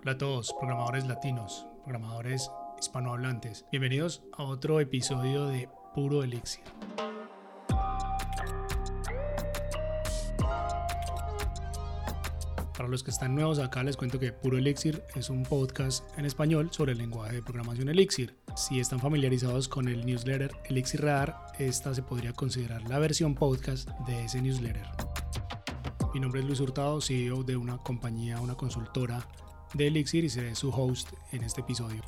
Hola a todos, programadores latinos, programadores hispanohablantes. Bienvenidos a otro episodio de Puro Elixir. Para los que están nuevos acá les cuento que Puro Elixir es un podcast en español sobre el lenguaje de programación Elixir. Si están familiarizados con el newsletter Elixir Radar, esta se podría considerar la versión podcast de ese newsletter. Mi nombre es Luis Hurtado, CEO de una compañía, una consultora de Elixir y seré su host en este episodio.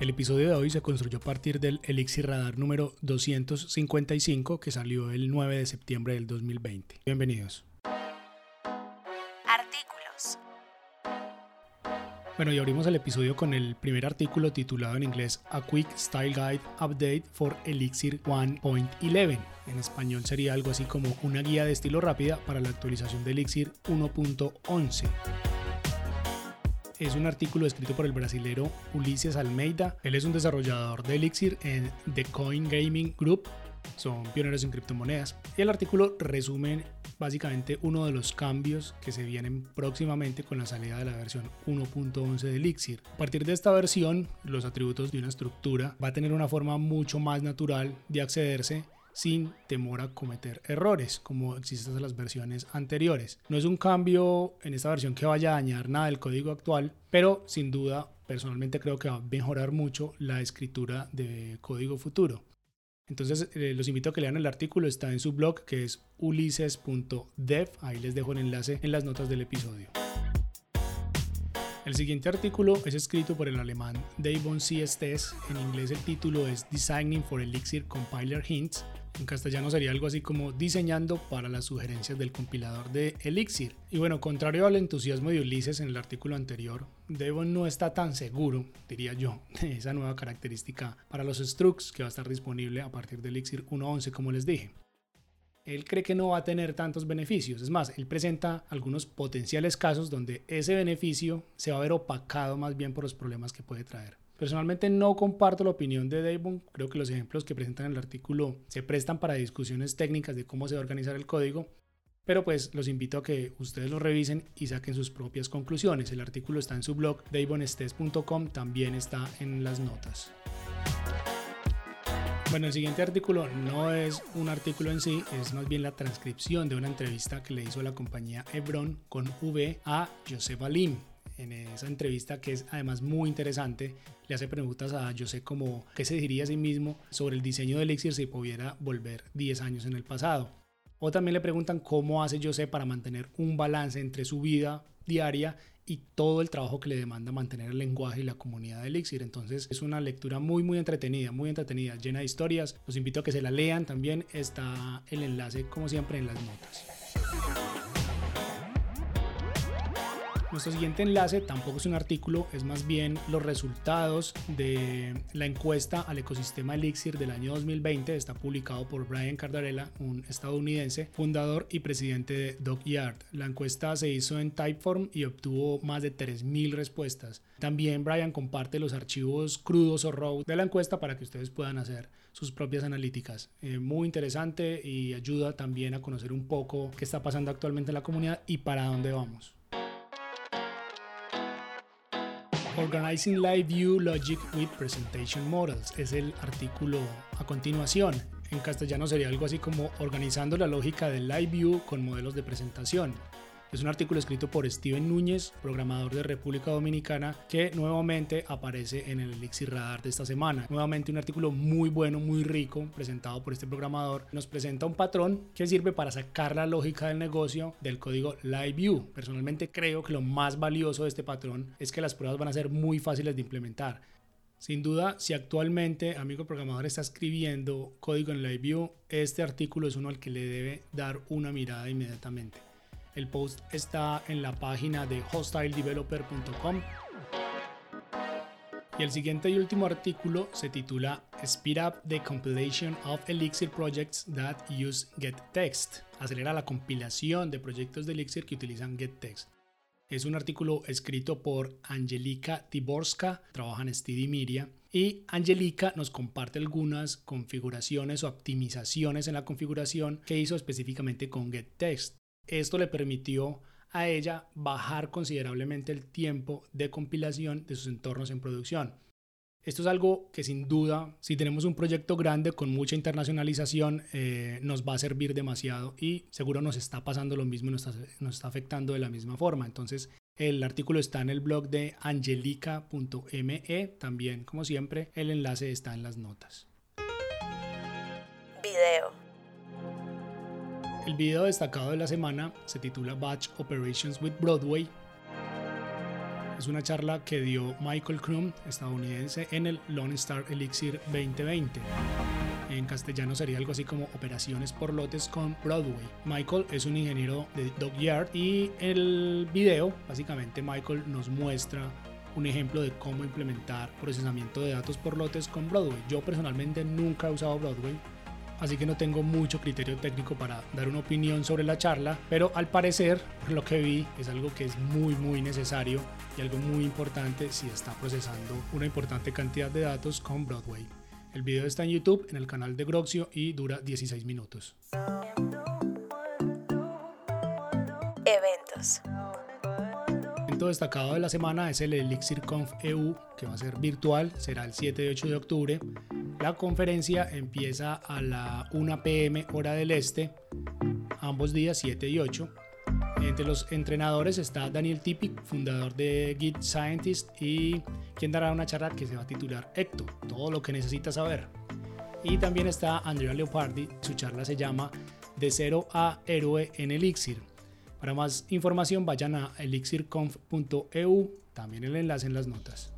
El episodio de hoy se construyó a partir del Elixir Radar número 255 que salió el 9 de septiembre del 2020. Bienvenidos. Bueno, y abrimos el episodio con el primer artículo titulado en inglés A Quick Style Guide Update for Elixir 1.11. En español sería algo así como una guía de estilo rápida para la actualización de Elixir 1.11 es un artículo escrito por el brasilero Ulises Almeida. Él es un desarrollador de Elixir en The Coin Gaming Group. Son pioneros en criptomonedas. Y el artículo resume básicamente uno de los cambios que se vienen próximamente con la salida de la versión 1.11 de Elixir. A partir de esta versión, los atributos de una estructura va a tener una forma mucho más natural de accederse sin temor a cometer errores como existen en las versiones anteriores. No es un cambio en esta versión que vaya a dañar nada del código actual, pero sin duda personalmente creo que va a mejorar mucho la escritura de código futuro. Entonces eh, los invito a que lean el artículo, está en su blog que es ulises.dev, ahí les dejo el enlace en las notas del episodio. El siguiente artículo es escrito por el alemán Davon C. Estes. En inglés el título es Designing for Elixir Compiler Hints. En castellano sería algo así como diseñando para las sugerencias del compilador de Elixir. Y bueno, contrario al entusiasmo de Ulises en el artículo anterior, Devon no está tan seguro, diría yo, de esa nueva característica para los structs que va a estar disponible a partir de Elixir 1.11 como les dije él cree que no va a tener tantos beneficios. Es más, él presenta algunos potenciales casos donde ese beneficio se va a ver opacado más bien por los problemas que puede traer. Personalmente no comparto la opinión de Davon, creo que los ejemplos que presentan en el artículo se prestan para discusiones técnicas de cómo se va a organizar el código, pero pues los invito a que ustedes lo revisen y saquen sus propias conclusiones. El artículo está en su blog davonestes.com, también está en las notas. Bueno, el siguiente artículo no es un artículo en sí, es más bien la transcripción de una entrevista que le hizo la compañía Hebron con V a José Alim. En esa entrevista, que es además muy interesante, le hace preguntas a José como qué se diría a sí mismo sobre el diseño de Elixir si pudiera volver 10 años en el pasado. O también le preguntan cómo hace José para mantener un balance entre su vida diaria y todo el trabajo que le demanda mantener el lenguaje y la comunidad de Elixir. Entonces es una lectura muy muy entretenida, muy entretenida, llena de historias. Los invito a que se la lean también. Está el enlace como siempre en las notas. Nuestro siguiente enlace tampoco es un artículo, es más bien los resultados de la encuesta al ecosistema Elixir del año 2020. Está publicado por Brian Cardarella, un estadounidense, fundador y presidente de Dockyard. La encuesta se hizo en Typeform y obtuvo más de 3.000 respuestas. También Brian comparte los archivos crudos o raw de la encuesta para que ustedes puedan hacer sus propias analíticas. Eh, muy interesante y ayuda también a conocer un poco qué está pasando actualmente en la comunidad y para dónde vamos. Organizing Live View Logic with Presentation Models es el artículo a continuación. En castellano sería algo así como organizando la lógica del Live View con modelos de presentación. Es un artículo escrito por Steven Núñez, programador de República Dominicana, que nuevamente aparece en el Elixir Radar de esta semana. Nuevamente un artículo muy bueno, muy rico, presentado por este programador. Nos presenta un patrón que sirve para sacar la lógica del negocio del código LiveView. Personalmente creo que lo más valioso de este patrón es que las pruebas van a ser muy fáciles de implementar. Sin duda, si actualmente amigo programador está escribiendo código en LiveView, este artículo es uno al que le debe dar una mirada inmediatamente. El post está en la página de hostiledeveloper.com. Y el siguiente y último artículo se titula Speed up the compilation of Elixir projects that use getText. Acelera la compilación de proyectos de Elixir que utilizan getText. Es un artículo escrito por Angelika Tiborska, trabaja en Steady Media. Y Angelica nos comparte algunas configuraciones o optimizaciones en la configuración que hizo específicamente con GetText. Esto le permitió a ella bajar considerablemente el tiempo de compilación de sus entornos en producción. Esto es algo que sin duda, si tenemos un proyecto grande con mucha internacionalización, eh, nos va a servir demasiado y seguro nos está pasando lo mismo, nos está, nos está afectando de la misma forma. Entonces, el artículo está en el blog de angelica.me. También, como siempre, el enlace está en las notas. Video. El video destacado de la semana se titula Batch Operations with Broadway es una charla que dio Michael Krum, estadounidense, en el Lone Star Elixir 2020. En castellano sería algo así como operaciones por lotes con Broadway. Michael es un ingeniero de Dockyard y el video, básicamente Michael nos muestra un ejemplo de cómo implementar procesamiento de datos por lotes con Broadway. Yo personalmente nunca he usado Broadway, así que no tengo mucho criterio técnico para dar una opinión sobre la charla, pero al parecer, por lo que vi, es algo que es muy muy necesario y algo muy importante si está procesando una importante cantidad de datos con Broadway. El video está en YouTube, en el canal de Groxio y dura 16 minutos. Eventos. Destacado de la semana es el Elixir Conf EU, que va a ser virtual, será el 7 y 8 de octubre la conferencia empieza a la 1 pm hora del este, ambos días 7 y 8. Entre los entrenadores está Daniel Tipic, fundador de Git Scientist, y quien dará una charla que se va a titular Ecto, todo lo que necesitas saber. Y también está Andrea Leopardi, su charla se llama De cero a héroe en Elixir. Para más información vayan a elixirconf.eu, también el enlace en las notas.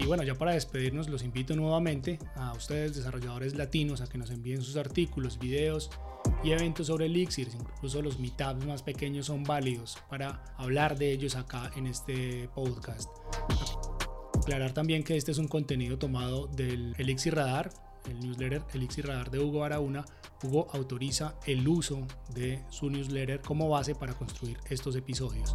Y bueno, ya para despedirnos, los invito nuevamente a ustedes, desarrolladores latinos, a que nos envíen sus artículos, videos y eventos sobre Elixir. Incluso los meetups más pequeños son válidos para hablar de ellos acá en este podcast. Aclarar también que este es un contenido tomado del Elixir Radar, el newsletter Elixir Radar de Hugo Barahona. Hugo autoriza el uso de su newsletter como base para construir estos episodios.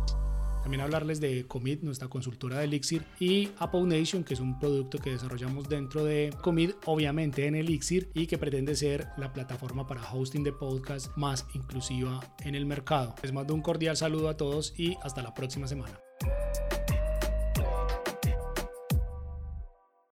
También hablarles de Commit, nuestra consultora de Elixir, y Apple Nation, que es un producto que desarrollamos dentro de Commit, obviamente en Elixir, y que pretende ser la plataforma para hosting de podcast más inclusiva en el mercado. Les mando un cordial saludo a todos y hasta la próxima semana.